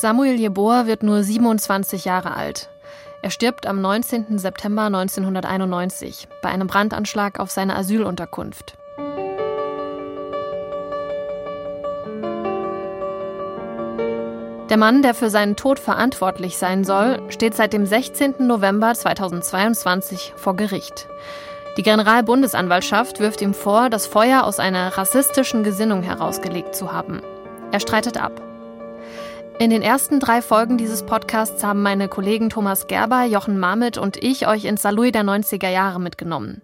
Samuel Jeboa wird nur 27 Jahre alt. Er stirbt am 19. September 1991 bei einem Brandanschlag auf seine Asylunterkunft. Der Mann, der für seinen Tod verantwortlich sein soll, steht seit dem 16. November 2022 vor Gericht. Die Generalbundesanwaltschaft wirft ihm vor, das Feuer aus einer rassistischen Gesinnung herausgelegt zu haben. Er streitet ab. In den ersten drei Folgen dieses Podcasts haben meine Kollegen Thomas Gerber, Jochen Marmit und ich euch ins Salui der 90er Jahre mitgenommen.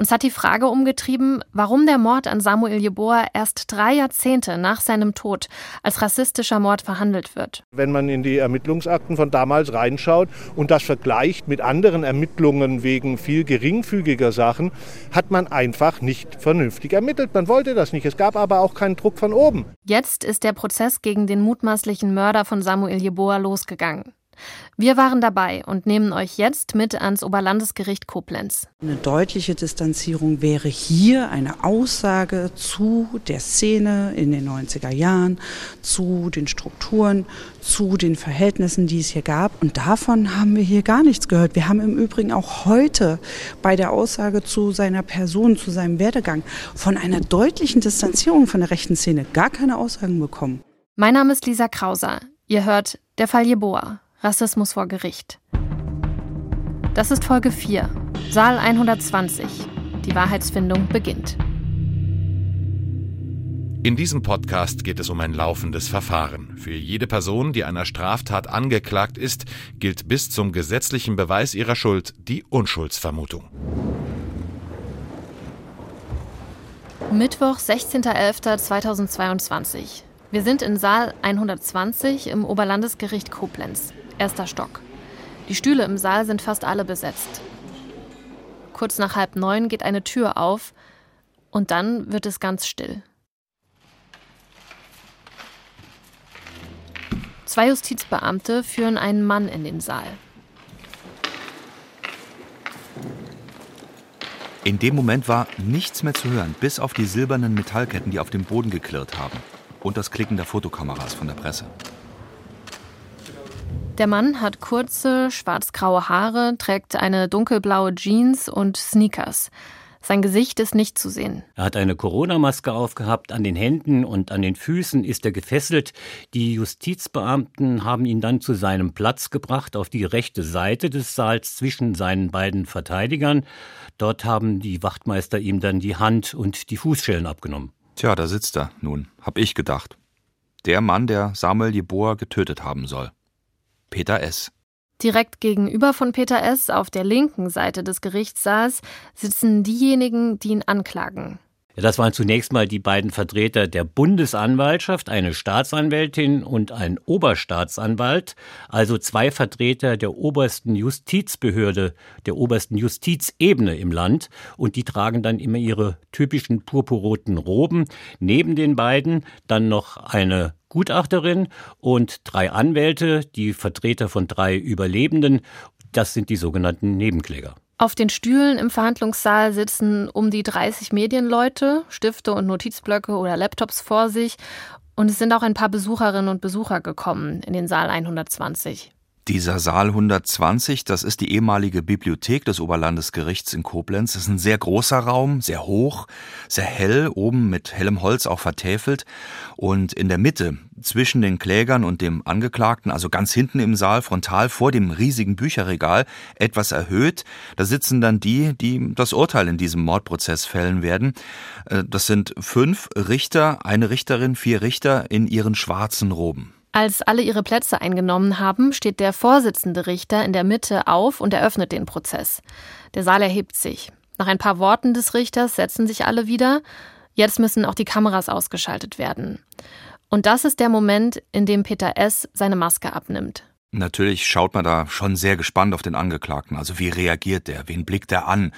Uns hat die Frage umgetrieben, warum der Mord an Samuel Jeboa erst drei Jahrzehnte nach seinem Tod als rassistischer Mord verhandelt wird. Wenn man in die Ermittlungsakten von damals reinschaut und das vergleicht mit anderen Ermittlungen wegen viel geringfügiger Sachen, hat man einfach nicht vernünftig ermittelt. Man wollte das nicht. Es gab aber auch keinen Druck von oben. Jetzt ist der Prozess gegen den mutmaßlichen Mörder von Samuel Jeboa losgegangen. Wir waren dabei und nehmen euch jetzt mit ans Oberlandesgericht Koblenz. Eine deutliche Distanzierung wäre hier eine Aussage zu der Szene in den 90er Jahren, zu den Strukturen, zu den Verhältnissen, die es hier gab. Und davon haben wir hier gar nichts gehört. Wir haben im Übrigen auch heute bei der Aussage zu seiner Person, zu seinem Werdegang von einer deutlichen Distanzierung von der rechten Szene gar keine Aussagen bekommen. Mein Name ist Lisa Krauser. Ihr hört Der Fall Jeboa. Rassismus vor Gericht. Das ist Folge 4, Saal 120. Die Wahrheitsfindung beginnt. In diesem Podcast geht es um ein laufendes Verfahren. Für jede Person, die einer Straftat angeklagt ist, gilt bis zum gesetzlichen Beweis ihrer Schuld die Unschuldsvermutung. Mittwoch, 16.11.2022. Wir sind in Saal 120 im Oberlandesgericht Koblenz. Erster Stock. Die Stühle im Saal sind fast alle besetzt. Kurz nach halb neun geht eine Tür auf und dann wird es ganz still. Zwei Justizbeamte führen einen Mann in den Saal. In dem Moment war nichts mehr zu hören, bis auf die silbernen Metallketten, die auf dem Boden geklirrt haben. Und das Klicken der Fotokameras von der Presse. Der Mann hat kurze, schwarzgraue Haare, trägt eine dunkelblaue Jeans und Sneakers. Sein Gesicht ist nicht zu sehen. Er hat eine Corona-Maske aufgehabt. An den Händen und an den Füßen ist er gefesselt. Die Justizbeamten haben ihn dann zu seinem Platz gebracht, auf die rechte Seite des Saals zwischen seinen beiden Verteidigern. Dort haben die Wachtmeister ihm dann die Hand und die Fußschellen abgenommen. Tja, da sitzt er nun, hab ich gedacht. Der Mann, der Samuel Jeboa getötet haben soll. Peter S. Direkt gegenüber von Peter S. auf der linken Seite des Gerichtssaals sitzen diejenigen, die ihn anklagen. Das waren zunächst mal die beiden Vertreter der Bundesanwaltschaft, eine Staatsanwältin und ein Oberstaatsanwalt, also zwei Vertreter der obersten Justizbehörde, der obersten Justizebene im Land. Und die tragen dann immer ihre typischen purpurroten Roben. Neben den beiden dann noch eine Gutachterin und drei Anwälte, die Vertreter von drei Überlebenden. Das sind die sogenannten Nebenkläger. Auf den Stühlen im Verhandlungssaal sitzen um die 30 Medienleute, Stifte und Notizblöcke oder Laptops vor sich. Und es sind auch ein paar Besucherinnen und Besucher gekommen in den Saal 120. Dieser Saal 120, das ist die ehemalige Bibliothek des Oberlandesgerichts in Koblenz. Das ist ein sehr großer Raum, sehr hoch, sehr hell, oben mit hellem Holz auch vertäfelt. Und in der Mitte, zwischen den Klägern und dem Angeklagten, also ganz hinten im Saal, frontal vor dem riesigen Bücherregal, etwas erhöht, da sitzen dann die, die das Urteil in diesem Mordprozess fällen werden. Äh, das sind fünf Richter, eine Richterin, vier Richter in ihren schwarzen Roben. Als alle ihre Plätze eingenommen haben, steht der Vorsitzende Richter in der Mitte auf und eröffnet den Prozess. Der Saal erhebt sich. Nach ein paar Worten des Richters setzen sich alle wieder. Jetzt müssen auch die Kameras ausgeschaltet werden. Und das ist der Moment, in dem Peter S. seine Maske abnimmt. Natürlich schaut man da schon sehr gespannt auf den Angeklagten. Also wie reagiert der? Wen blickt er an?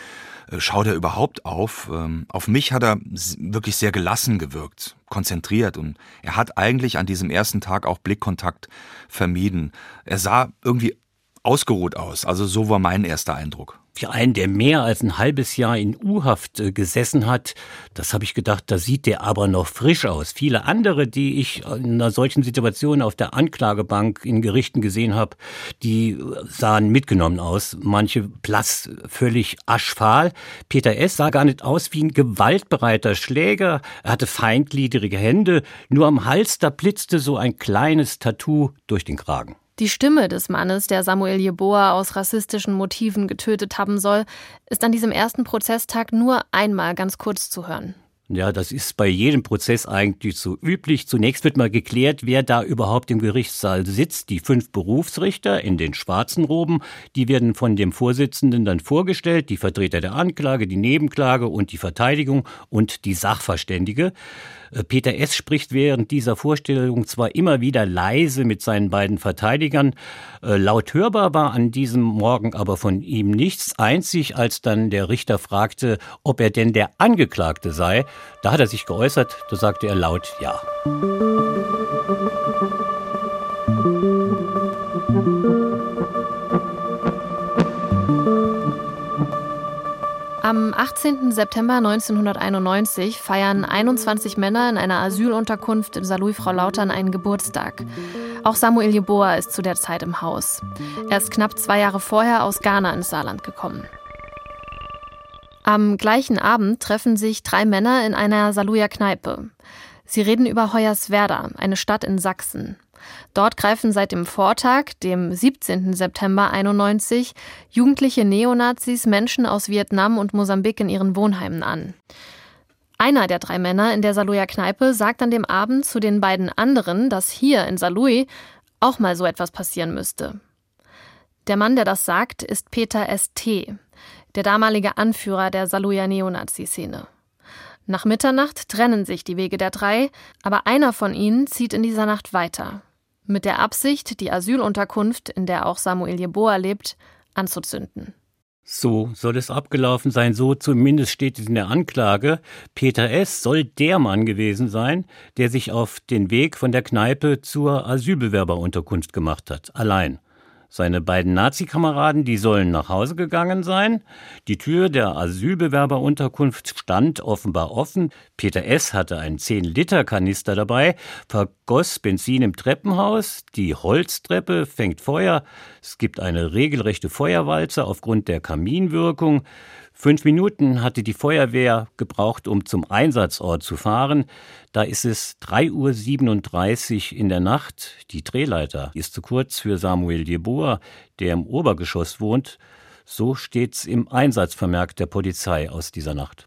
Äh, schaut er überhaupt auf? Ähm, auf mich hat er wirklich sehr gelassen gewirkt, konzentriert und er hat eigentlich an diesem ersten Tag auch Blickkontakt vermieden. Er sah irgendwie ausgeruht aus. Also so war mein erster Eindruck für einen, der mehr als ein halbes Jahr in U-Haft äh, gesessen hat, das habe ich gedacht, da sieht der aber noch frisch aus. Viele andere, die ich in einer solchen Situation auf der Anklagebank in Gerichten gesehen habe, die sahen mitgenommen aus. Manche blass, völlig aschfahl. Peter S. sah gar nicht aus wie ein gewaltbereiter Schläger. Er hatte feindgliedrige Hände. Nur am Hals, da blitzte so ein kleines Tattoo durch den Kragen. Die Stimme des Mannes, der Samuel Jeboa aus rassistischen Motiven getötet haben soll, ist an diesem ersten Prozesstag nur einmal ganz kurz zu hören. Ja, das ist bei jedem Prozess eigentlich so üblich. Zunächst wird mal geklärt, wer da überhaupt im Gerichtssaal sitzt. Die fünf Berufsrichter in den schwarzen Roben, die werden von dem Vorsitzenden dann vorgestellt, die Vertreter der Anklage, die Nebenklage und die Verteidigung und die Sachverständige. Äh, Peter S. spricht während dieser Vorstellung zwar immer wieder leise mit seinen beiden Verteidigern, äh, laut hörbar war an diesem Morgen aber von ihm nichts, einzig als dann der Richter fragte, ob er denn der Angeklagte sei. Da hat er sich geäußert, da sagte er laut Ja. Am 18. September 1991 feiern 21 Männer in einer Asylunterkunft in Saarlouis Frau Lautern einen Geburtstag. Auch Samuel Jeboa ist zu der Zeit im Haus. Er ist knapp zwei Jahre vorher aus Ghana ins Saarland gekommen. Am gleichen Abend treffen sich drei Männer in einer Saarlouier Kneipe. Sie reden über Hoyerswerda, eine Stadt in Sachsen. Dort greifen seit dem Vortag, dem 17. September 91, jugendliche Neonazis Menschen aus Vietnam und Mosambik in ihren Wohnheimen an. Einer der drei Männer in der Saarlouier Kneipe sagt an dem Abend zu den beiden anderen, dass hier in Saarlouis auch mal so etwas passieren müsste. Der Mann, der das sagt, ist Peter S.T., der damalige Anführer der Saarlouier Neonazi-Szene. Nach Mitternacht trennen sich die Wege der drei, aber einer von ihnen zieht in dieser Nacht weiter mit der Absicht, die Asylunterkunft, in der auch Samuel Jeboa lebt, anzuzünden. So soll es abgelaufen sein, so zumindest steht es in der Anklage. Peter S. soll der Mann gewesen sein, der sich auf den Weg von der Kneipe zur Asylbewerberunterkunft gemacht hat, allein. Seine beiden Nazi-Kameraden, die sollen nach Hause gegangen sein. Die Tür der Asylbewerberunterkunft stand offenbar offen. Peter S. hatte einen 10-Liter-Kanister dabei, vergoss Benzin im Treppenhaus. Die Holztreppe fängt Feuer. Es gibt eine regelrechte Feuerwalze aufgrund der Kaminwirkung. Fünf Minuten hatte die Feuerwehr gebraucht, um zum Einsatzort zu fahren. Da ist es 3.37 Uhr in der Nacht. Die Drehleiter ist zu kurz für Samuel Jeboa, der im Obergeschoss wohnt. So steht's im Einsatzvermerk der Polizei aus dieser Nacht.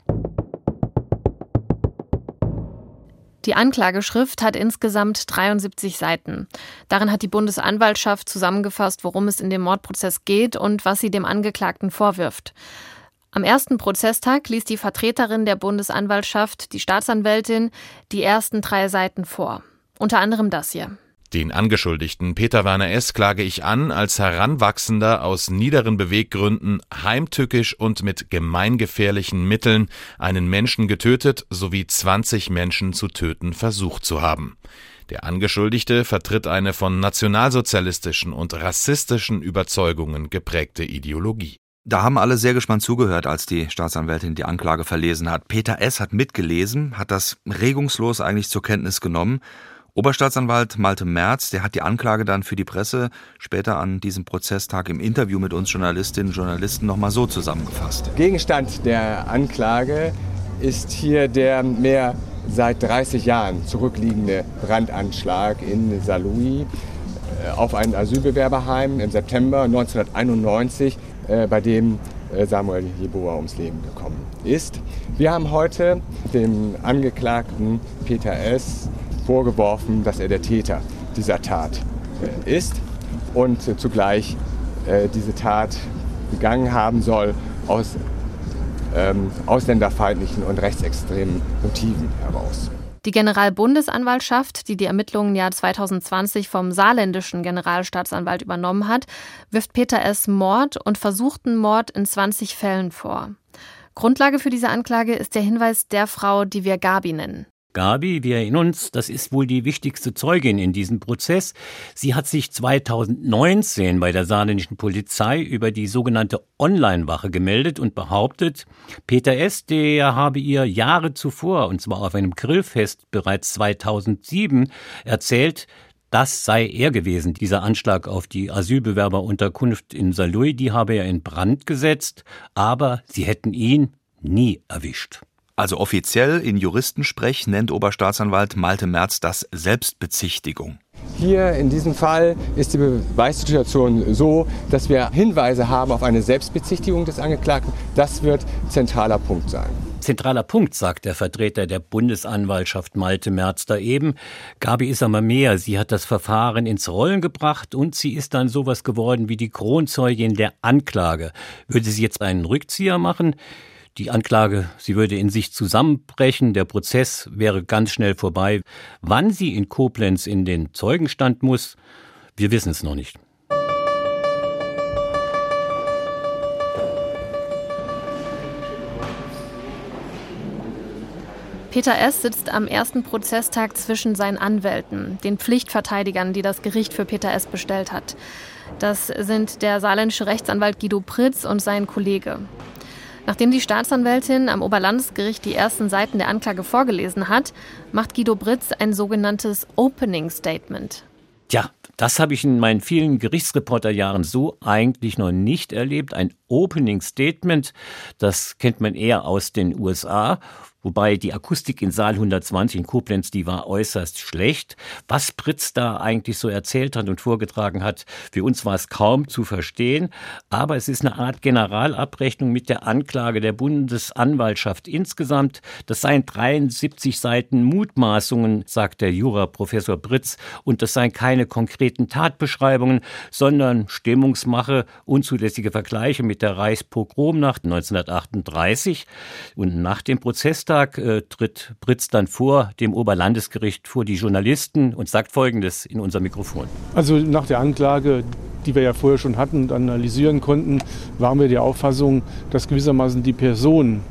Die Anklageschrift hat insgesamt 73 Seiten. Darin hat die Bundesanwaltschaft zusammengefasst, worum es in dem Mordprozess geht und was sie dem Angeklagten vorwirft. Am ersten Prozesstag ließ die Vertreterin der Bundesanwaltschaft, die Staatsanwältin, die ersten drei Seiten vor. Unter anderem das hier. Den Angeschuldigten Peter Werner S. klage ich an, als Heranwachsender aus niederen Beweggründen heimtückisch und mit gemeingefährlichen Mitteln einen Menschen getötet sowie 20 Menschen zu töten versucht zu haben. Der Angeschuldigte vertritt eine von nationalsozialistischen und rassistischen Überzeugungen geprägte Ideologie. Da haben alle sehr gespannt zugehört, als die Staatsanwältin die Anklage verlesen hat. Peter S. hat mitgelesen, hat das regungslos eigentlich zur Kenntnis genommen. Oberstaatsanwalt Malte Merz, der hat die Anklage dann für die Presse später an diesem Prozesstag im Interview mit uns Journalistinnen und Journalisten nochmal so zusammengefasst. Gegenstand der Anklage ist hier der mehr seit 30 Jahren zurückliegende Brandanschlag in Saarlouis äh, auf ein Asylbewerberheim im September 1991 äh, bei dem äh, Samuel Jeboa ums Leben gekommen ist. Wir haben heute dem Angeklagten Peter S. vorgeworfen, dass er der Täter dieser Tat äh, ist und zugleich diese Tat begangen haben soll aus ähm, ausländerfeindlichen und rechtsextremen Motiven heraus. Die Generalbundesanwaltschaft, die die Ermittlungen Jahr 2020 vom saarländischen Generalstaatsanwalt übernommen hat, wirft Peter S. Mord und versuchten Mord in 20 Fällen vor. Grundlage für diese Anklage ist der Hinweis der Frau, die wir Gabi nennen. Gabi, wir erinnern uns, das ist wohl die wichtigste Zeugin in diesem Prozess. Sie hat sich 2019 bei der saarländischen Polizei über die sogenannte Online-Wache gemeldet und behauptet, Peter S., der habe ihr Jahre zuvor, und zwar auf einem Grillfest bereits 2007, erzählt, das sei er gewesen. Dieser Anschlag auf die Asylbewerberunterkunft in Saarlouis, die habe er in Brand gesetzt, aber sie hätten ihn nie erwischt. Also offiziell in Juristensprech nennt Oberstaatsanwalt Malte Merz das Selbstbezichtigung. Hier in diesem Fall ist die Beweissituation so, dass wir Hinweise haben auf eine Selbstbezichtigung des Angeklagten. Das wird zentraler Punkt sein. Zentraler Punkt, sagt der Vertreter der Bundesanwaltschaft Malte Merz da eben. Gabi ist aber mehr. Sie hat das Verfahren ins Rollen gebracht und sie ist dann sowas geworden wie die Kronzeugin der Anklage. Würde sie jetzt einen Rückzieher machen? Die Anklage, sie würde in sich zusammenbrechen, der Prozess wäre ganz schnell vorbei. Wann sie in Koblenz in den Zeugenstand muss, wir wissen es noch nicht. Peter S. sitzt am ersten Prozesstag zwischen seinen Anwälten, den Pflichtverteidigern, die das Gericht für Peter S. bestellt hat. Das sind der saarländische Rechtsanwalt Guido Pritz und sein Kollege. Nachdem die Staatsanwältin am Oberlandesgericht die ersten Seiten der Anklage vorgelesen hat, macht Guido Britz ein sogenanntes Opening Statement. Tja, das habe ich in meinen vielen Gerichtsreporterjahren so eigentlich noch nicht erlebt. Ein Opening Statement, das kennt man eher aus den USA, Wobei die Akustik in Saal 120 in Koblenz, die war äußerst schlecht. Was Pritz da eigentlich so erzählt hat und vorgetragen hat, für uns war es kaum zu verstehen. Aber es ist eine Art Generalabrechnung mit der Anklage der Bundesanwaltschaft insgesamt. Das seien 73 Seiten Mutmaßungen, sagt der Juraprofessor Pritz. Und das seien keine konkreten Tatbeschreibungen, sondern Stimmungsmache, unzulässige Vergleiche mit der Reichspogromnacht 1938. Und nach dem Prozess Donnerstag äh, tritt Britz dann vor dem Oberlandesgericht vor die Journalisten und sagt Folgendes in unser Mikrofon. Also nach der Anklage, die wir ja vorher schon hatten und analysieren konnten, waren wir der Auffassung, dass gewissermaßen die Person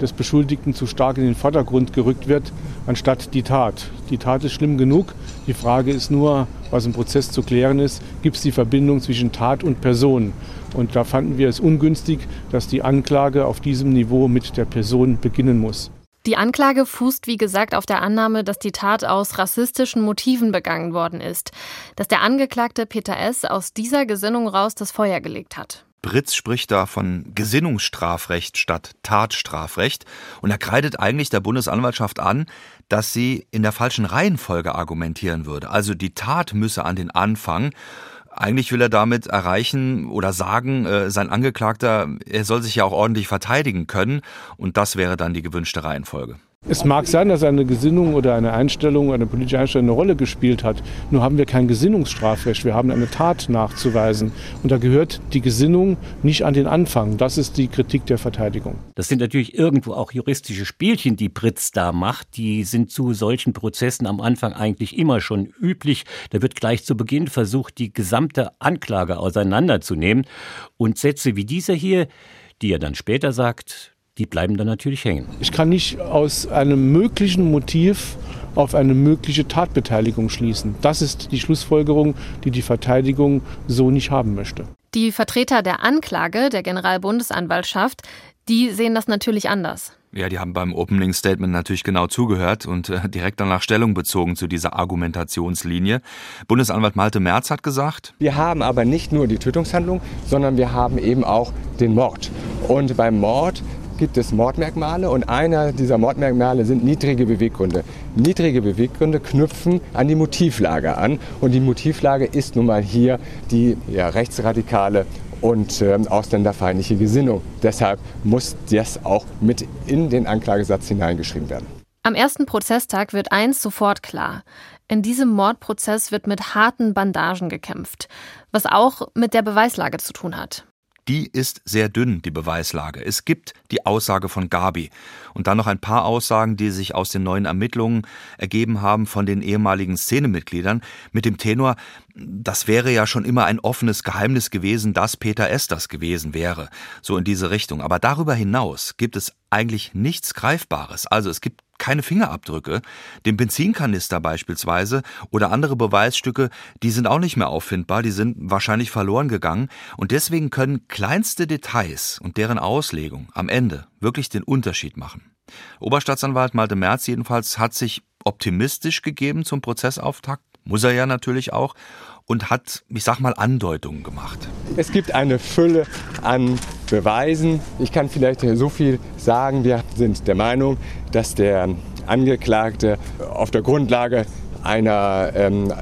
des Beschuldigten zu stark in den Vordergrund gerückt wird, anstatt die Tat. Die Tat ist schlimm genug. Die Frage ist nur, was im Prozess zu klären ist, gibt es die Verbindung zwischen Tat und Person. Und da fanden wir es ungünstig, dass die Anklage auf diesem Niveau mit der Person beginnen muss. Die Anklage fußt, wie gesagt, auf der Annahme, dass die Tat aus rassistischen Motiven begangen worden ist, dass der Angeklagte Peter S. aus dieser Gesinnung raus das Feuer gelegt hat. Britz spricht da von Gesinnungsstrafrecht statt Tatstrafrecht und er kreidet eigentlich der Bundesanwaltschaft an, dass sie in der falschen Reihenfolge argumentieren würde. Also die Tat müsse an den Anfang eigentlich will er damit erreichen oder sagen, äh, sein Angeklagter, er soll sich ja auch ordentlich verteidigen können und das wäre dann die gewünschte Reihenfolge. Es mag sein, dass eine Gesinnung oder eine Einstellung, eine politische Einstellung eine Rolle gespielt hat. Nur haben wir kein Gesinnungsstrafrecht. Wir haben eine Tat nachzuweisen. Und da gehört die Gesinnung nicht an den Anfang. Das ist die Kritik der Verteidigung. Das sind natürlich irgendwo auch juristische Spielchen, die Pritz da macht. Die sind zu solchen Prozessen am Anfang eigentlich immer schon üblich. Da wird gleich zu Beginn versucht, die gesamte Anklage auseinanderzunehmen. Und Sätze wie dieser hier, die er dann später sagt, die bleiben dann natürlich hängen. Ich kann nicht aus einem möglichen Motiv auf eine mögliche Tatbeteiligung schließen. Das ist die Schlussfolgerung, die die Verteidigung so nicht haben möchte. Die Vertreter der Anklage, der Generalbundesanwaltschaft, die sehen das natürlich anders. Ja, die haben beim Opening Statement natürlich genau zugehört und äh, direkt danach Stellung bezogen zu dieser Argumentationslinie. Bundesanwalt Malte Merz hat gesagt, wir haben aber nicht nur die Tötungshandlung, sondern wir haben eben auch den Mord. Und beim Mord gibt es Mordmerkmale und einer dieser Mordmerkmale sind niedrige Beweggründe. Niedrige Beweggründe knüpfen an die Motivlage an und die Motivlage ist nun mal hier die ja, rechtsradikale und äh, ausländerfeindliche Gesinnung. Deshalb muss das auch mit in den Anklagesatz hineingeschrieben werden. Am ersten Prozesstag wird eins sofort klar. In diesem Mordprozess wird mit harten Bandagen gekämpft, was auch mit der Beweislage zu tun hat die ist sehr dünn, die Beweislage. Es gibt die Aussage von Gabi und dann noch ein paar Aussagen, die sich aus den neuen Ermittlungen ergeben haben von den ehemaligen Szenemitgliedern mit dem Tenor, das wäre ja schon immer ein offenes Geheimnis gewesen, dass Peter S. das gewesen wäre, so in diese Richtung. Aber darüber hinaus gibt es eigentlich nichts Greifbares. Also es gibt keine Fingerabdrücke. Den Benzinkanister beispielsweise oder andere Beweisstücke, die sind auch nicht mehr auffindbar, die sind wahrscheinlich verloren gegangen. Und deswegen können kleinste Details und deren Auslegung am Ende wirklich den Unterschied machen. Oberstaatsanwalt Malte Merz jedenfalls hat sich optimistisch gegeben zum Prozessauftakt, muss er ja natürlich auch, und hat, ich sag mal, Andeutungen gemacht. Es gibt eine Fülle an Beweisen. Ich kann vielleicht so viel sagen. Wir sind der Meinung, dass der Angeklagte auf der Grundlage einer ähm,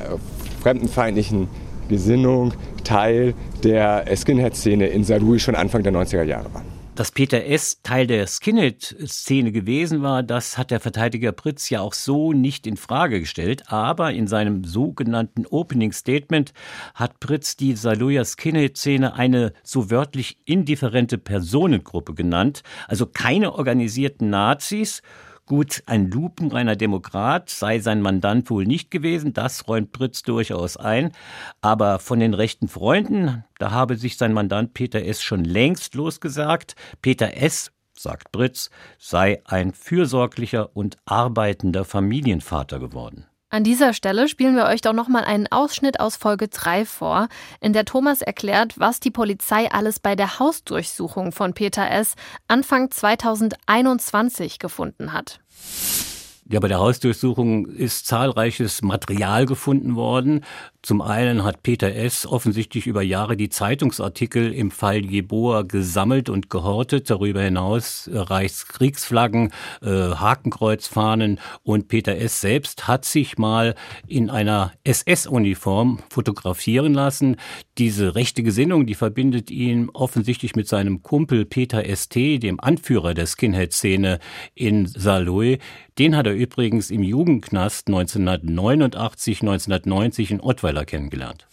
fremdenfeindlichen Gesinnung Teil der Skinhead-Szene in Saarlouis schon Anfang der 90er Jahre war. Dass Peter S. Teil der Skinhead-Szene gewesen war, das hat der Verteidiger Pritz ja auch so nicht in Frage gestellt. Aber in seinem sogenannten Opening Statement hat Pritz die Saarlouier Skinhead-Szene eine so wörtlich indifferente Personengruppe genannt. Also keine organisierten Nazis, Gut, ein lupenreiner Demokrat sei sein Mandant wohl nicht gewesen, das räumt Pritz durchaus ein. Aber von den rechten Freunden, da habe sich sein Mandant Peter S. schon längst losgesagt. Peter S., sagt Pritz, sei ein fürsorglicher und arbeitender Familienvater geworden. An dieser Stelle spielen wir euch doch nochmal einen Ausschnitt aus Folge 3 vor, in der Thomas erklärt, was die Polizei alles bei der Hausdurchsuchung von Peter S. Anfang 2021 gefunden hat. Ja, bei der Hausdurchsuchung ist zahlreiches Material gefunden worden. Zum einen hat Peter S. offensichtlich über Jahre die Zeitungsartikel im Fall Jeboa gesammelt und gehortet. Darüber hinaus äh, Reichskriegsflaggen, äh, Hakenkreuzfahnen und Peter S. selbst hat sich mal in einer SS-Uniform fotografieren lassen. Diese rechte Gesinnung, die verbindet ihn offensichtlich mit seinem Kumpel Peter S.T., dem Anführer der Skinhead-Szene in Saarlouis. Den hat er übrigens im Jugendknast 1989, 1990 in Ottweiler kennengelernt.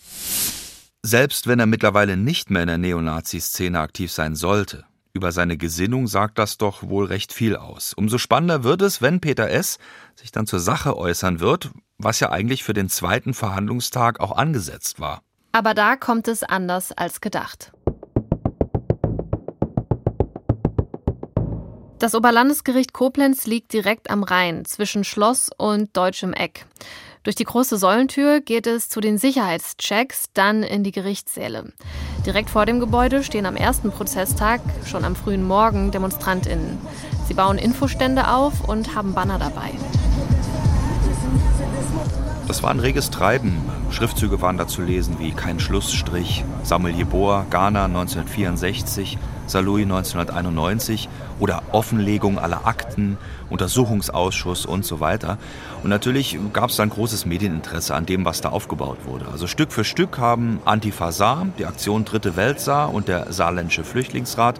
Selbst wenn er mittlerweile nicht mehr in der Neonazi-Szene aktiv sein sollte, über seine Gesinnung sagt das doch wohl recht viel aus. Umso spannender wird es, wenn Peter S. sich dann zur Sache äußern wird, was ja eigentlich für den zweiten Verhandlungstag auch angesetzt war. Aber da kommt es anders als gedacht. Das Oberlandesgericht Koblenz liegt direkt am Rhein zwischen Schloss und Deutschem Eck. Durch die große Säulentür geht es zu den Sicherheitschecks, dann in die Gerichtssäle. Direkt vor dem Gebäude stehen am ersten Prozesstag, schon am frühen Morgen, DemonstrantInnen. Sie bauen Infostände auf und haben Banner dabei. Das war ein reges Treiben. Schriftzüge waren da zu lesen wie Kein Schlussstrich, Samuel Jeboa, Ghana 1964, Saarlouis 1991 oder Offenlegung aller Akten, Untersuchungsausschuss und so weiter. Und natürlich gab es dann großes Medieninteresse an dem, was da aufgebaut wurde. Also Stück für Stück haben Antifa Saar, die Aktion Dritte Welt Saar und der Saarländische Flüchtlingsrat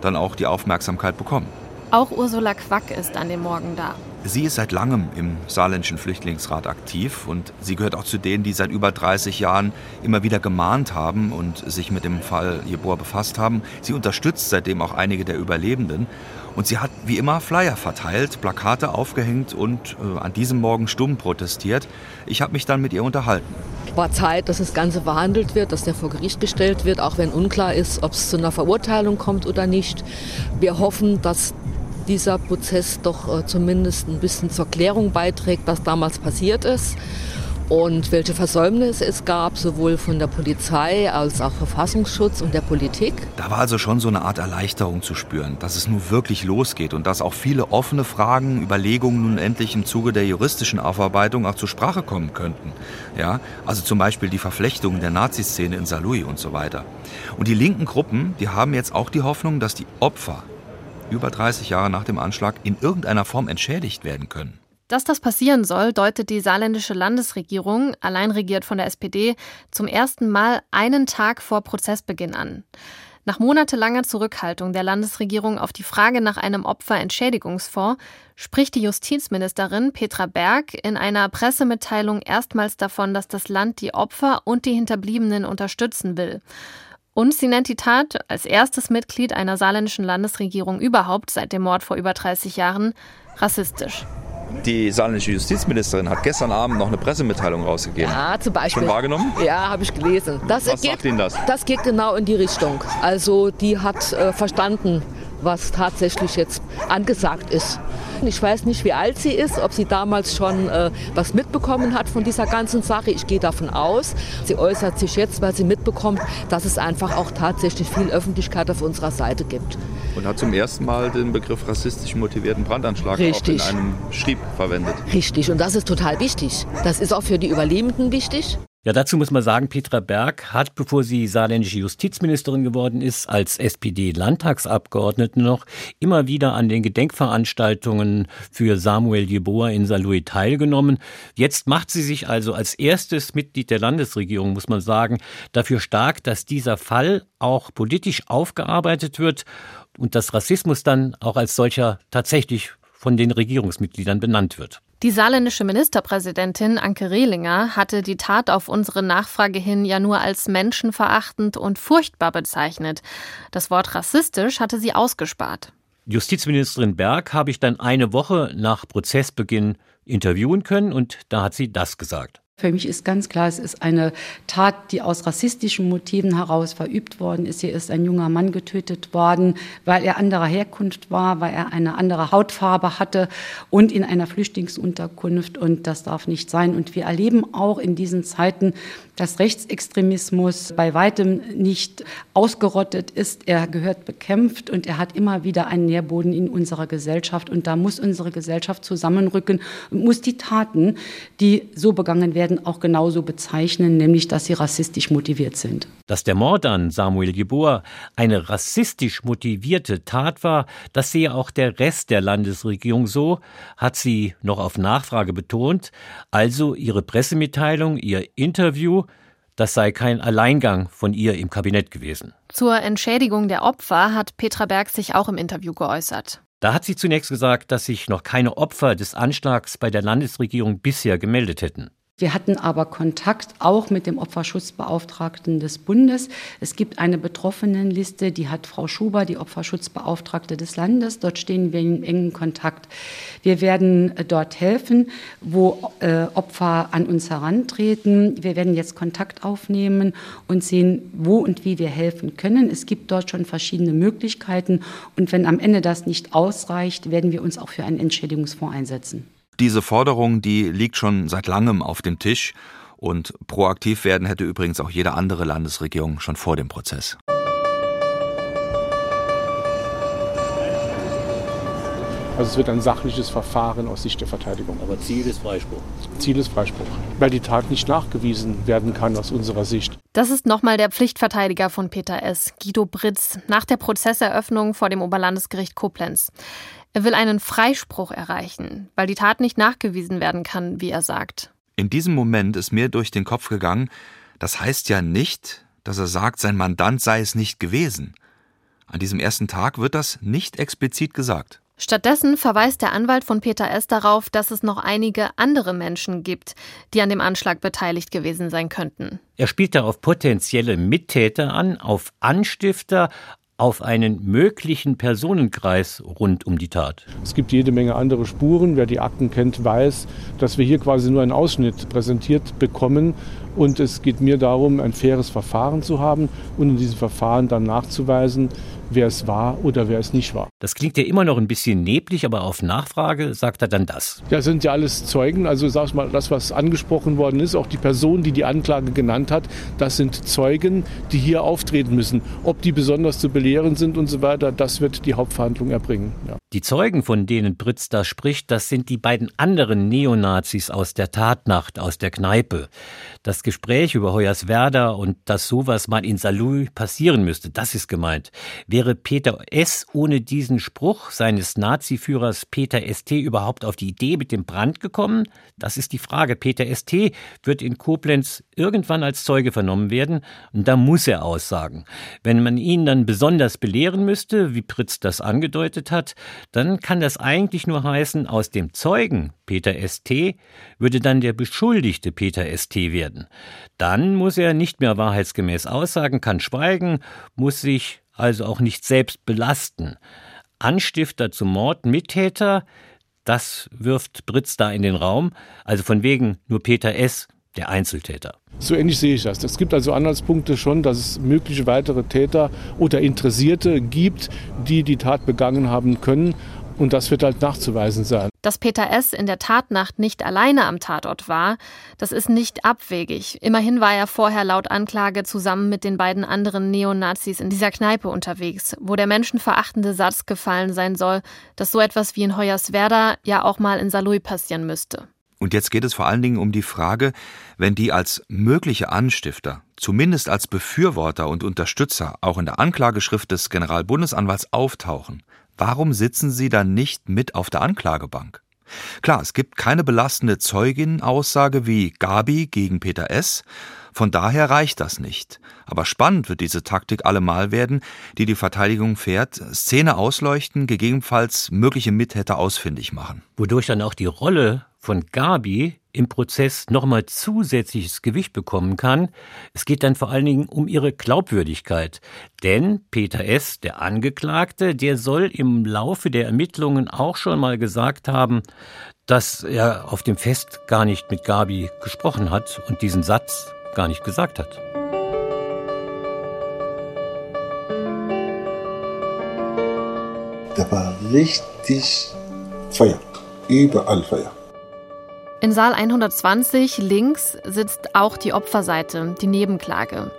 dann auch die Aufmerksamkeit bekommen. Auch Ursula Quack ist an dem Morgen da. Sie ist seit langem im saarländischen Flüchtlingsrat aktiv und sie gehört auch zu denen, die seit über 30 Jahren immer wieder gemahnt haben und sich mit dem Fall Jeboa befasst haben. Sie unterstützt seitdem auch einige der Überlebenden und sie hat wie immer Flyer verteilt, Plakate aufgehängt und äh, an diesem Morgen stumm protestiert. Ich habe mich dann mit ihr unterhalten. War Zeit, dass das Ganze verhandelt wird, dass der vor Gericht gestellt wird, auch wenn unklar ist, ob es zu einer Verurteilung kommt oder nicht. Wir hoffen, dass dieser Prozess doch äh, zumindest ein bisschen zur Klärung beiträgt, was damals passiert ist und welche Versäumnisse es gab, sowohl von der Polizei als auch Verfassungsschutz und der Politik. Da war also schon so eine Art Erleichterung zu spüren, dass es nun wirklich losgeht und dass auch viele offene Fragen, Überlegungen nun endlich im Zuge der juristischen Aufarbeitung auch zur Sprache kommen könnten. Ja, also zum Beispiel die Verflechtung der Naziszene in Saarlouis und so weiter. Und die linken Gruppen, die haben jetzt auch die Hoffnung, dass die Opfer über 30 Jahre nach dem Anschlag in irgendeiner Form entschädigt werden können. Dass das passieren soll, deutet die saarländische Landesregierung, allein regiert von der SPD, zum ersten Mal einen Tag vor Prozessbeginn an. Nach monatelanger Zurückhaltung der Landesregierung auf die Frage nach einem Opferentschädigungsfonds spricht die Justizministerin Petra Berg in einer Pressemitteilung erstmals davon, dass das Land die Opfer und die Hinterbliebenen unterstützen will. Und sie nennt die Tat als erstes Mitglied einer saarländischen Landesregierung überhaupt seit dem Mord vor über 30 Jahren rassistisch. Die saarländische Justizministerin hat gestern Abend noch eine Pressemitteilung rausgegeben. Ja, zum Beispiel. Schon wahrgenommen? Ja, habe ich gelesen. Das Was geht, sagt Ihnen das? Das geht genau in die Richtung. Also die hat äh, verstanden, was tatsächlich jetzt angesagt ist. Ich weiß nicht, wie alt sie ist, ob sie damals schon äh, was mitbekommen hat von dieser ganzen Sache. Ich gehe davon aus. Sie äußert sich jetzt, weil sie mitbekommt, dass es einfach auch tatsächlich viel Öffentlichkeit auf unserer Seite gibt. Und hat zum ersten Mal den Begriff rassistisch motivierten Brandanschlag Richtig. auch in einem Schrieb verwendet. Richtig, und das ist total wichtig. Das ist auch für die Überlebenden wichtig. Ja, dazu muss man sagen, Petra Berg hat, bevor sie saarländische Justizministerin geworden ist, als SPD-Landtagsabgeordnete noch immer wieder an den Gedenkveranstaltungen für Samuel Jeboa in Saarlouis teilgenommen. Jetzt macht sie sich also als erstes Mitglied der Landesregierung, muss man sagen, dafür stark, dass dieser Fall auch politisch aufgearbeitet wird und dass Rassismus dann auch als solcher tatsächlich von den Regierungsmitgliedern benannt wird. Die saarländische Ministerpräsidentin Anke Rehlinger hatte die Tat auf unsere Nachfrage hin ja nur als menschenverachtend und furchtbar bezeichnet. Das Wort rassistisch hatte sie ausgespart. Justizministerin Berg habe ich dann eine Woche nach Prozessbeginn interviewen können und da hat sie das gesagt. Für mich ist ganz klar, es ist eine Tat, die aus rassistischen Motiven heraus verübt worden ist. Hier ist ein junger Mann getötet worden, weil er anderer Herkunft war, weil er eine andere Hautfarbe hatte und in einer Flüchtlingsunterkunft. Und das darf nicht sein. Und wir erleben auch in diesen Zeiten, dass Rechtsextremismus bei weitem nicht ausgerottet ist. Er gehört bekämpft und er hat immer wieder einen Nährboden in unserer Gesellschaft. Und da muss unsere Gesellschaft zusammenrücken und muss die Taten, die so begangen werden, auch genauso bezeichnen, nämlich dass sie rassistisch motiviert sind. Dass der Mord an Samuel Jeboa eine rassistisch motivierte Tat war, das sehe auch der Rest der Landesregierung so, hat sie noch auf Nachfrage betont. Also ihre Pressemitteilung, ihr Interview, das sei kein Alleingang von ihr im Kabinett gewesen. Zur Entschädigung der Opfer hat Petra Berg sich auch im Interview geäußert. Da hat sie zunächst gesagt, dass sich noch keine Opfer des Anschlags bei der Landesregierung bisher gemeldet hätten. Wir hatten aber Kontakt auch mit dem Opferschutzbeauftragten des Bundes. Es gibt eine Betroffenenliste, die hat Frau Schuber, die Opferschutzbeauftragte des Landes. Dort stehen wir in engen Kontakt. Wir werden dort helfen, wo äh, Opfer an uns herantreten. Wir werden jetzt Kontakt aufnehmen und sehen, wo und wie wir helfen können. Es gibt dort schon verschiedene Möglichkeiten. Und wenn am Ende das nicht ausreicht, werden wir uns auch für einen Entschädigungsfonds einsetzen. Diese Forderung, die liegt schon seit langem auf dem Tisch und proaktiv werden hätte übrigens auch jede andere Landesregierung schon vor dem Prozess. Also es wird ein sachliches Verfahren aus Sicht der Verteidigung. Aber Ziel ist Freispruch. Ziel ist Freispruch, weil die Tat nicht nachgewiesen werden kann aus unserer Sicht. Das ist nochmal der Pflichtverteidiger von Peter S., Guido Britz, nach der Prozesseröffnung vor dem Oberlandesgericht Koblenz. Er will einen Freispruch erreichen, weil die Tat nicht nachgewiesen werden kann, wie er sagt. In diesem Moment ist mir durch den Kopf gegangen, das heißt ja nicht, dass er sagt, sein Mandant sei es nicht gewesen. An diesem ersten Tag wird das nicht explizit gesagt. Stattdessen verweist der Anwalt von Peter S. darauf, dass es noch einige andere Menschen gibt, die an dem Anschlag beteiligt gewesen sein könnten. Er spielt da auf potenzielle Mittäter an, auf Anstifter, auf einen möglichen Personenkreis rund um die Tat. Es gibt jede Menge andere Spuren. Wer die Akten kennt, weiß, dass wir hier quasi nur einen Ausschnitt präsentiert bekommen. Und es geht mir darum, ein faires Verfahren zu haben und in diesem Verfahren dann nachzuweisen, wer es war oder wer es nicht war. Das klingt ja immer noch ein bisschen neblig, aber auf Nachfrage sagt er dann das. Ja, sind ja alles Zeugen. Also sag ich mal, das, was angesprochen worden ist, auch die Person, die die Anklage genannt hat, das sind Zeugen, die hier auftreten müssen. Ob die besonders zu belehren sind und so weiter, das wird die Hauptverhandlung erbringen. Ja. Die Zeugen, von denen Britz da spricht, das sind die beiden anderen Neonazis aus der Tatnacht, aus der Kneipe. Das Gespräch über Hoyerswerda und dass sowas mal in Saarlouis passieren müsste, das ist gemeint. Wäre Peter S. ohne diesen Spruch seines Nazi-Führers Peter St. überhaupt auf die Idee mit dem Brand gekommen? Das ist die Frage. Peter St. wird in Koblenz irgendwann als Zeuge vernommen werden und da muss er aussagen. Wenn man ihn dann besonders belehren müsste, wie Pritz das angedeutet hat, dann kann das eigentlich nur heißen, aus dem Zeugen Peter St. würde dann der Beschuldigte Peter St. werden. Dann muss er nicht mehr wahrheitsgemäß aussagen, kann schweigen, muss sich also auch nicht selbst belasten. Anstifter zum Mord, Mittäter, das wirft Britz da in den Raum. Also von wegen nur Peter S. der Einzeltäter. So ähnlich sehe ich das. Es gibt also Anhaltspunkte schon, dass es mögliche weitere Täter oder Interessierte gibt, die die Tat begangen haben können. Und das wird halt nachzuweisen sein. Dass Peter S. in der Tatnacht nicht alleine am Tatort war, das ist nicht abwegig. Immerhin war er vorher laut Anklage zusammen mit den beiden anderen Neonazis in dieser Kneipe unterwegs, wo der menschenverachtende Satz gefallen sein soll, dass so etwas wie in Hoyerswerda ja auch mal in Saarlouis passieren müsste. Und jetzt geht es vor allen Dingen um die Frage, wenn die als mögliche Anstifter, zumindest als Befürworter und Unterstützer auch in der Anklageschrift des Generalbundesanwalts auftauchen, warum sitzen sie dann nicht mit auf der Anklagebank? Klar, es gibt keine belastende Zeuginnenaussage wie Gabi gegen Peter S., von daher reicht das nicht. Aber spannend wird diese Taktik allemal werden, die die Verteidigung fährt, Szene ausleuchten, gegebenenfalls mögliche Mittäter ausfindig machen. Wodurch dann auch die Rolle von Gabi im Prozess nochmal zusätzliches Gewicht bekommen kann. Es geht dann vor allen Dingen um ihre Glaubwürdigkeit. Denn Peter S., der Angeklagte, der soll im Laufe der Ermittlungen auch schon mal gesagt haben, dass er auf dem Fest gar nicht mit Gabi gesprochen hat und diesen Satz gar nicht gesagt hat. Da war richtig Feuer, überall Feuer. In Saal 120 links sitzt auch die Opferseite, die Nebenklage.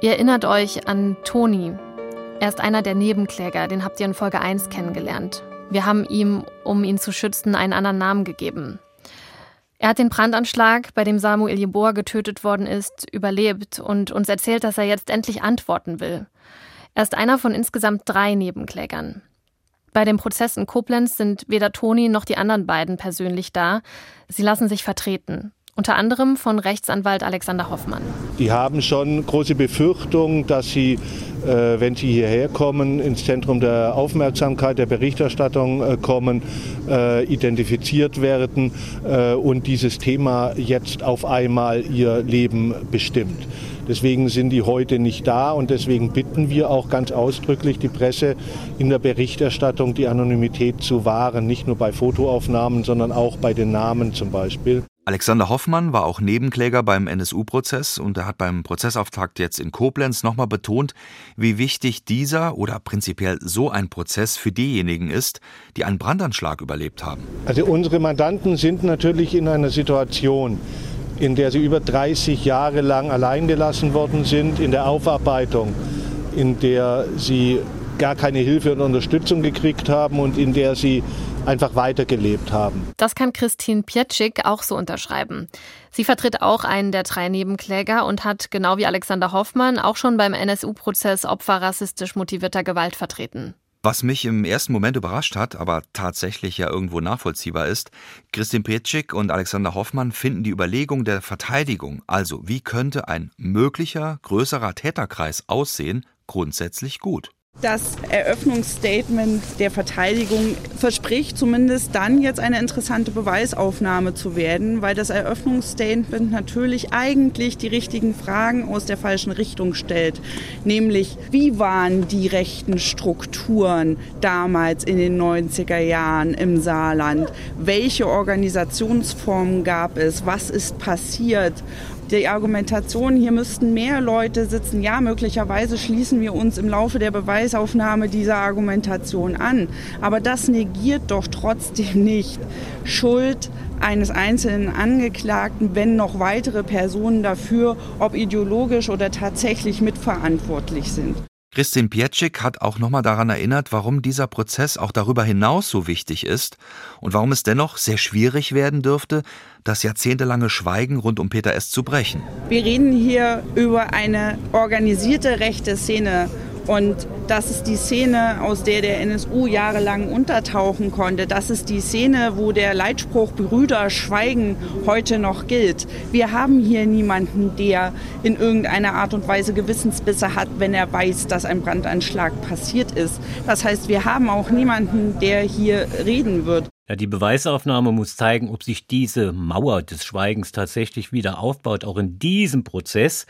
Ihr erinnert euch an Toni. Er ist einer der Nebenkläger, den habt ihr in Folge 1 kennengelernt. Wir haben ihm, um ihn zu schützen, einen anderen Namen gegeben. Er hat den Brandanschlag, bei dem Samuel Jeboa getötet worden ist, überlebt und uns erzählt, dass er jetzt endlich antworten will. Er ist einer von insgesamt drei Nebenklägern. Bei dem Prozess in Koblenz sind weder Toni noch die anderen beiden persönlich da. Sie lassen sich vertreten. Unter anderem von Rechtsanwalt Alexander Hoffmann. Die haben schon große Befürchtungen, dass sie, äh, wenn sie hierher kommen, ins Zentrum der Aufmerksamkeit, der Berichterstattung äh, kommen, äh, identifiziert werden äh, und dieses Thema jetzt auf einmal ihr Leben bestimmt. Deswegen sind die heute nicht da und deswegen bitten wir auch ganz ausdrücklich die Presse in der Berichterstattung die Anonymität zu wahren, nicht nur bei Fotoaufnahmen, sondern auch bei den Namen zum Beispiel. Alexander Hoffmann war auch Nebenkläger beim NSU-Prozess und er hat beim Prozessauftakt jetzt in Koblenz nochmal betont, wie wichtig dieser oder prinzipiell so ein Prozess für diejenigen ist, die einen Brandanschlag überlebt haben. Also unsere Mandanten sind natürlich in einer Situation, in der sie über 30 Jahre lang alleingelassen worden sind in der Aufarbeitung, in der sie gar keine Hilfe und Unterstützung gekriegt haben und in der sie einfach weitergelebt haben. Das kann Christine Pietschik auch so unterschreiben. Sie vertritt auch einen der drei Nebenkläger und hat, genau wie Alexander Hoffmann, auch schon beim NSU-Prozess Opfer rassistisch motivierter Gewalt vertreten. Was mich im ersten Moment überrascht hat, aber tatsächlich ja irgendwo nachvollziehbar ist, Christine Pietschik und Alexander Hoffmann finden die Überlegung der Verteidigung, also wie könnte ein möglicher größerer Täterkreis aussehen, grundsätzlich gut. Das Eröffnungsstatement der Verteidigung verspricht zumindest dann jetzt eine interessante Beweisaufnahme zu werden, weil das Eröffnungsstatement natürlich eigentlich die richtigen Fragen aus der falschen Richtung stellt. Nämlich, wie waren die rechten Strukturen damals in den 90er Jahren im Saarland? Welche Organisationsformen gab es? Was ist passiert? Die Argumentation, hier müssten mehr Leute sitzen. Ja, möglicherweise schließen wir uns im Laufe der Beweisaufnahme dieser Argumentation an. Aber das negiert doch trotzdem nicht Schuld eines einzelnen Angeklagten, wenn noch weitere Personen dafür, ob ideologisch oder tatsächlich mitverantwortlich sind. Christine Pietschik hat auch nochmal daran erinnert, warum dieser Prozess auch darüber hinaus so wichtig ist und warum es dennoch sehr schwierig werden dürfte, das jahrzehntelange Schweigen rund um Peter S. zu brechen. Wir reden hier über eine organisierte rechte Szene und das ist die Szene, aus der der NSU jahrelang untertauchen konnte. Das ist die Szene, wo der Leitspruch Brüder schweigen heute noch gilt. Wir haben hier niemanden, der in irgendeiner Art und Weise Gewissensbisse hat, wenn er weiß, dass ein Brandanschlag passiert ist. Das heißt, wir haben auch niemanden, der hier reden wird. Ja, die Beweisaufnahme muss zeigen, ob sich diese Mauer des Schweigens tatsächlich wieder aufbaut, auch in diesem Prozess,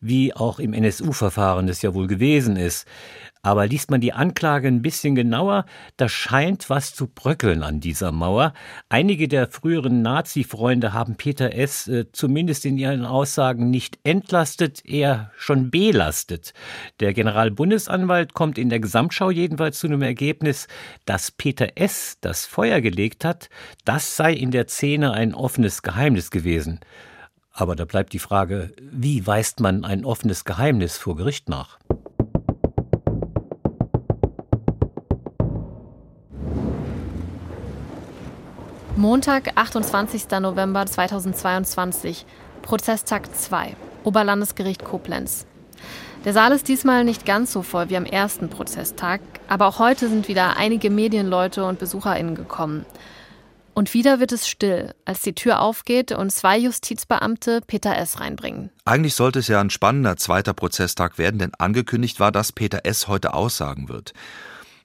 wie auch im NSU-Verfahren es ja wohl gewesen ist. Aber liest man die Anklage ein bisschen genauer, da scheint was zu bröckeln an dieser Mauer. Einige der früheren Nazi-Freunde haben Peter S. Äh, zumindest in ihren Aussagen nicht entlastet, eher schon belastet. Der Generalbundesanwalt kommt in der Gesamtschau jedenfalls zu einem Ergebnis, dass Peter S. das Feuer gelegt hat, das sei in der Szene ein offenes Geheimnis gewesen. Aber da bleibt die Frage, wie weist man ein offenes Geheimnis vor Gericht nach? Montag, 28. November 2022, Prozesstag 2, Oberlandesgericht Koblenz. Der Saal ist diesmal nicht ganz so voll wie am ersten Prozesstag, aber auch heute sind wieder einige Medienleute und BesucherInnen gekommen. Und wieder wird es still, als die Tür aufgeht und zwei Justizbeamte Peter S. reinbringen. Eigentlich sollte es ja ein spannender zweiter Prozesstag werden, denn angekündigt war, dass Peter S. heute aussagen wird.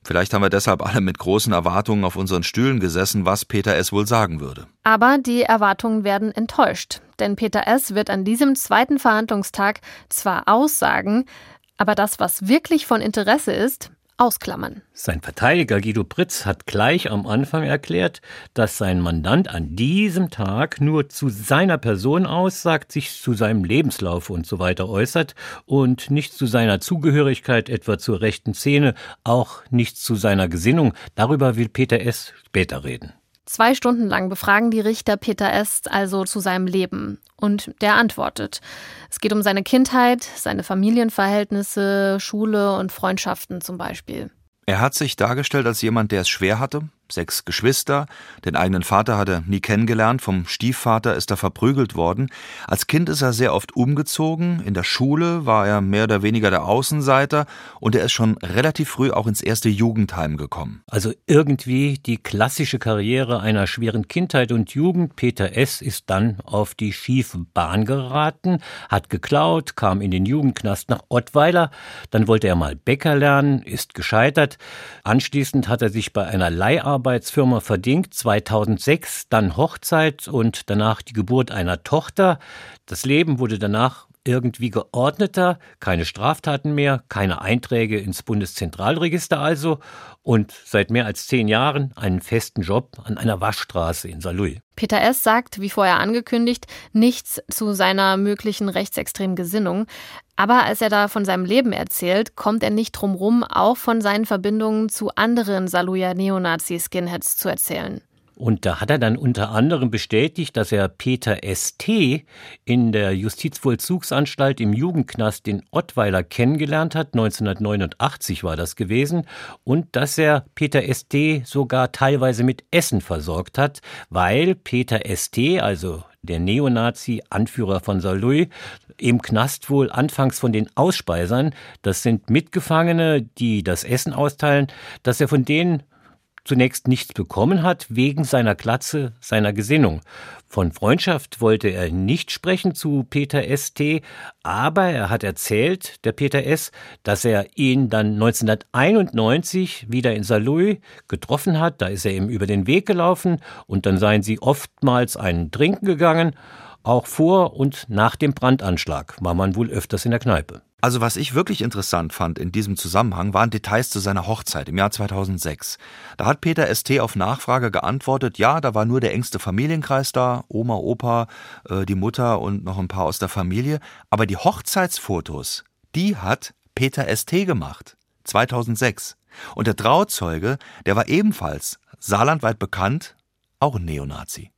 Vielleicht haben wir deshalb alle mit großen Erwartungen auf unseren Stühlen gesessen, was Peter S. wohl sagen würde. Aber die Erwartungen werden enttäuscht, denn Peter S. wird an diesem zweiten Verhandlungstag zwar aussagen, aber das, was wirklich von Interesse ist, ausklammern. Sein Verteidiger Guido Pritz hat gleich am Anfang erklärt, dass sein Mandant an diesem Tag nur zu seiner Person aussagt, sich zu seinem Lebenslauf und so weiter äußert und nicht zu seiner Zugehörigkeit etwa zur rechten Szene, auch nicht zu seiner Gesinnung. Darüber will Peter S. später reden. Zwei Stunden lang befragen die Richter Peter S. also zu seinem Leben. Und der antwortet. Es geht um seine Kindheit, seine Familienverhältnisse, Schule und Freundschaften zum Beispiel. Er hat sich dargestellt als jemand, der es schwer hatte, sechs Geschwister, den eigenen Vater hat er nie kennengelernt, vom Stiefvater ist er verprügelt worden. Als Kind ist er sehr oft umgezogen, in der Schule war er mehr oder weniger der Außenseiter und er ist schon relativ früh auch ins erste Jugendheim gekommen. Also irgendwie die klassische Karriere einer schweren Kindheit und Jugend. Peter S. ist dann auf die schiefe Bahn geraten, hat geklaut, kam in den Jugendknast nach Ottweiler, dann wollte er mal Bäcker lernen, ist gescheitert. Anschließend hat er sich bei einer Leiharbeit Arbeitsfirma verdingt, 2006 dann Hochzeit und danach die Geburt einer Tochter. Das Leben wurde danach irgendwie geordneter, keine Straftaten mehr, keine Einträge ins Bundeszentralregister also und seit mehr als zehn Jahren einen festen Job an einer Waschstraße in Saarlouis. Peter S. sagt, wie vorher angekündigt, nichts zu seiner möglichen rechtsextremen Gesinnung. Aber als er da von seinem Leben erzählt, kommt er nicht drum rum, auch von seinen Verbindungen zu anderen Saarlouier Neonazi-Skinheads zu erzählen. Und da hat er dann unter anderem bestätigt, dass er Peter S.T. in der Justizvollzugsanstalt im Jugendknast in Ottweiler kennengelernt hat. 1989 war das gewesen. Und dass er Peter S.T. sogar teilweise mit Essen versorgt hat, weil Peter S.T., also der Neonazi, Anführer von Saarlouis, im Knast wohl anfangs von den Ausspeisern, das sind Mitgefangene, die das Essen austeilen, dass er von denen zunächst nichts bekommen hat, wegen seiner Glatze, seiner Gesinnung. Von Freundschaft wollte er nicht sprechen zu Peter S.T., aber er hat erzählt, der Peter S., dass er ihn dann 1991 wieder in Saarlouis getroffen hat. Da ist er ihm über den Weg gelaufen und dann seien sie oftmals einen Trinken gegangen. Auch vor und nach dem Brandanschlag war man wohl öfters in der Kneipe. Also was ich wirklich interessant fand in diesem Zusammenhang waren Details zu seiner Hochzeit im Jahr 2006. Da hat Peter ST auf Nachfrage geantwortet, ja, da war nur der engste Familienkreis da, Oma, Opa, äh, die Mutter und noch ein paar aus der Familie. Aber die Hochzeitsfotos, die hat Peter ST gemacht, 2006. Und der Trauzeuge, der war ebenfalls saarlandweit bekannt, auch ein Neonazi.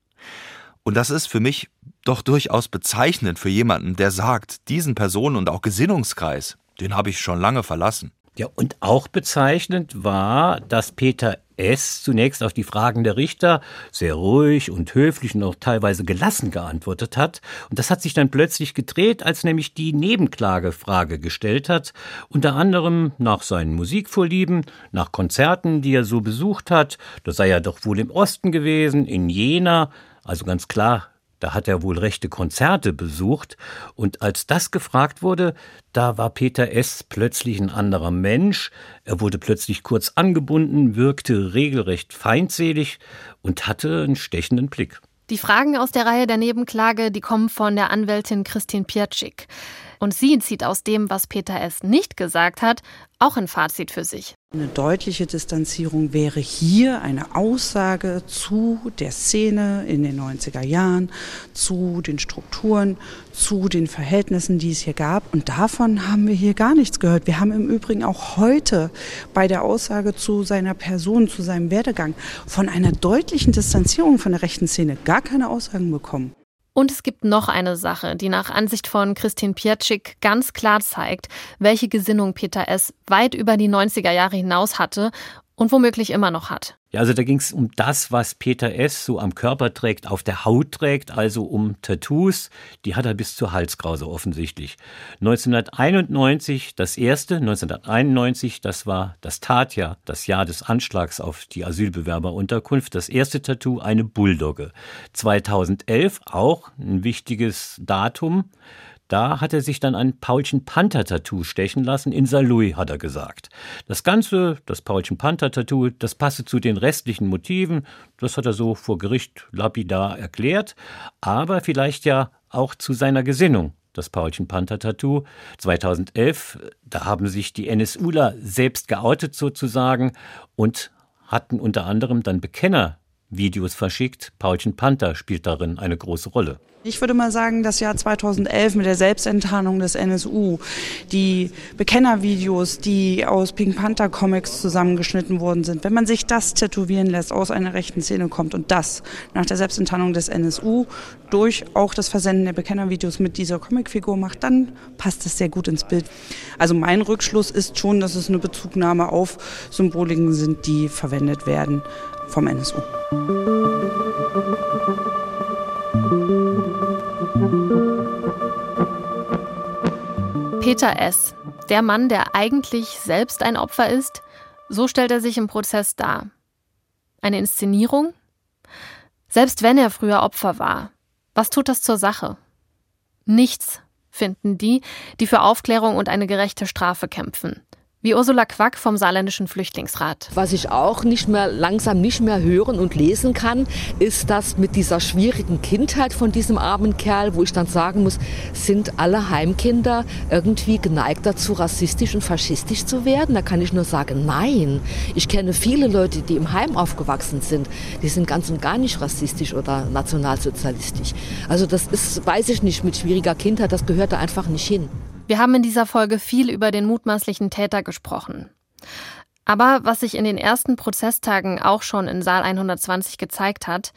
Und das ist für mich doch durchaus bezeichnend für jemanden, der sagt, diesen Personen und auch Gesinnungskreis, den habe ich schon lange verlassen. Ja, und auch bezeichnend war, dass Peter S. zunächst auf die Fragen der Richter sehr ruhig und höflich und auch teilweise gelassen geantwortet hat. Und das hat sich dann plötzlich gedreht, als nämlich die Nebenklagefrage gestellt hat, unter anderem nach seinen Musikvorlieben, nach Konzerten, die er so besucht hat. Da sei er doch wohl im Osten gewesen, in Jena, also ganz klar da hat er wohl rechte Konzerte besucht. Und als das gefragt wurde, da war Peter S. plötzlich ein anderer Mensch. Er wurde plötzlich kurz angebunden, wirkte regelrecht feindselig und hatte einen stechenden Blick. Die Fragen aus der Reihe der Nebenklage, die kommen von der Anwältin Christine Piatschik. Und sie zieht aus dem, was Peter S. nicht gesagt hat, auch ein Fazit für sich. Eine deutliche Distanzierung wäre hier eine Aussage zu der Szene in den 90er Jahren, zu den Strukturen, zu den Verhältnissen, die es hier gab. Und davon haben wir hier gar nichts gehört. Wir haben im Übrigen auch heute bei der Aussage zu seiner Person, zu seinem Werdegang von einer deutlichen Distanzierung von der rechten Szene gar keine Aussagen bekommen. Und es gibt noch eine Sache, die nach Ansicht von Christine Piatschik ganz klar zeigt, welche Gesinnung Peter S. weit über die 90er Jahre hinaus hatte und womöglich immer noch hat. Ja, also da ging es um das, was Peter S. so am Körper trägt, auf der Haut trägt, also um Tattoos. Die hat er bis zur Halskrause offensichtlich. 1991 das erste, 1991, das war das Tatjahr, das Jahr des Anschlags auf die Asylbewerberunterkunft. Das erste Tattoo, eine Bulldogge. 2011 auch ein wichtiges Datum. Da hat er sich dann ein Paulchen Panther-Tattoo stechen lassen. In Saarlouis, hat er gesagt. Das Ganze, das Paulchen Panther-Tattoo, das passe zu den restlichen Motiven. Das hat er so vor Gericht lapidar erklärt. Aber vielleicht ja auch zu seiner Gesinnung das Paulchen Panther Tattoo 2011. Da haben sich die NSUler selbst geoutet sozusagen und hatten unter anderem dann Bekennervideos verschickt. Paulchen Panther spielt darin eine große Rolle. Ich würde mal sagen, das Jahr 2011 mit der Selbstenttarnung des NSU, die Bekennervideos, die aus Pink Panther Comics zusammengeschnitten worden sind, wenn man sich das tätowieren lässt, aus einer rechten Szene kommt und das nach der Selbstenttarnung des NSU durch auch das Versenden der Bekennervideos mit dieser Comicfigur macht, dann passt es sehr gut ins Bild. Also mein Rückschluss ist schon, dass es eine Bezugnahme auf Symboliken sind, die verwendet werden vom NSU. Peter S., der Mann, der eigentlich selbst ein Opfer ist, so stellt er sich im Prozess dar. Eine Inszenierung? Selbst wenn er früher Opfer war, was tut das zur Sache? Nichts, finden die, die für Aufklärung und eine gerechte Strafe kämpfen. Wie Ursula Quack vom Saarländischen Flüchtlingsrat. Was ich auch nicht mehr langsam nicht mehr hören und lesen kann, ist das mit dieser schwierigen Kindheit von diesem armen Kerl, wo ich dann sagen muss, sind alle Heimkinder irgendwie geneigt dazu, rassistisch und faschistisch zu werden? Da kann ich nur sagen, nein. Ich kenne viele Leute, die im Heim aufgewachsen sind, die sind ganz und gar nicht rassistisch oder nationalsozialistisch. Also das ist, weiß ich nicht, mit schwieriger Kindheit, das gehört da einfach nicht hin. Wir haben in dieser Folge viel über den mutmaßlichen Täter gesprochen. Aber was sich in den ersten Prozesstagen auch schon in Saal 120 gezeigt hat,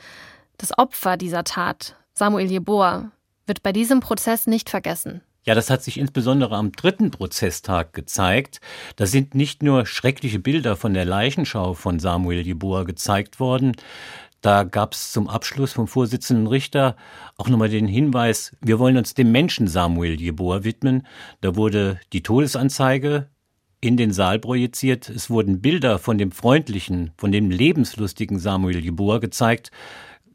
das Opfer dieser Tat, Samuel Jeboa, wird bei diesem Prozess nicht vergessen. Ja, das hat sich insbesondere am dritten Prozesstag gezeigt. Da sind nicht nur schreckliche Bilder von der Leichenschau von Samuel Jeboa gezeigt worden, da gab es zum Abschluss vom Vorsitzenden Richter auch nochmal den Hinweis, wir wollen uns dem Menschen Samuel Jeboa widmen. Da wurde die Todesanzeige in den Saal projiziert. Es wurden Bilder von dem freundlichen, von dem lebenslustigen Samuel Jeboa gezeigt.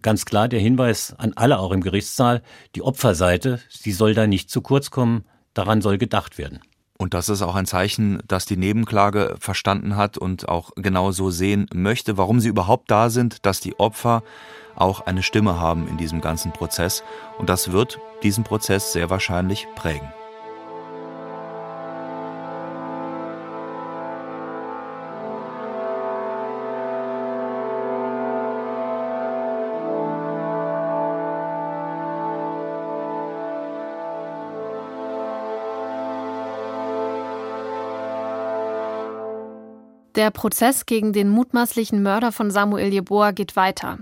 Ganz klar der Hinweis an alle auch im Gerichtssaal, die Opferseite, sie soll da nicht zu kurz kommen, daran soll gedacht werden. Und das ist auch ein Zeichen, dass die Nebenklage verstanden hat und auch genau so sehen möchte, warum sie überhaupt da sind, dass die Opfer auch eine Stimme haben in diesem ganzen Prozess. Und das wird diesen Prozess sehr wahrscheinlich prägen. Der Prozess gegen den mutmaßlichen Mörder von Samuel Jeboa geht weiter.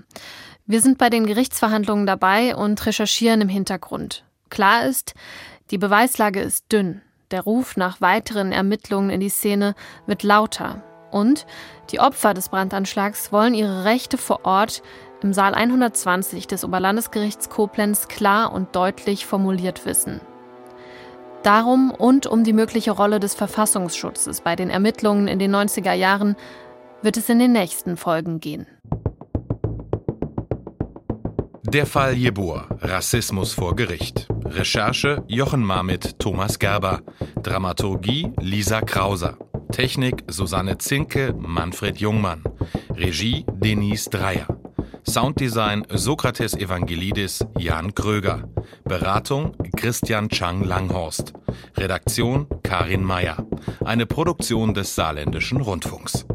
Wir sind bei den Gerichtsverhandlungen dabei und recherchieren im Hintergrund. Klar ist, die Beweislage ist dünn. Der Ruf nach weiteren Ermittlungen in die Szene wird lauter. Und die Opfer des Brandanschlags wollen ihre Rechte vor Ort im Saal 120 des Oberlandesgerichts Koblenz klar und deutlich formuliert wissen. Darum und um die mögliche Rolle des Verfassungsschutzes bei den Ermittlungen in den 90er Jahren wird es in den nächsten Folgen gehen. Der Fall Jeboa, Rassismus vor Gericht. Recherche Jochen Marmit, Thomas Gerber. Dramaturgie Lisa Krauser. Technik Susanne Zinke, Manfred Jungmann. Regie Denise Dreier. Sounddesign Sokrates Evangelidis Jan Kröger. Beratung Christian Chang Langhorst. Redaktion Karin Meyer. Eine Produktion des Saarländischen Rundfunks.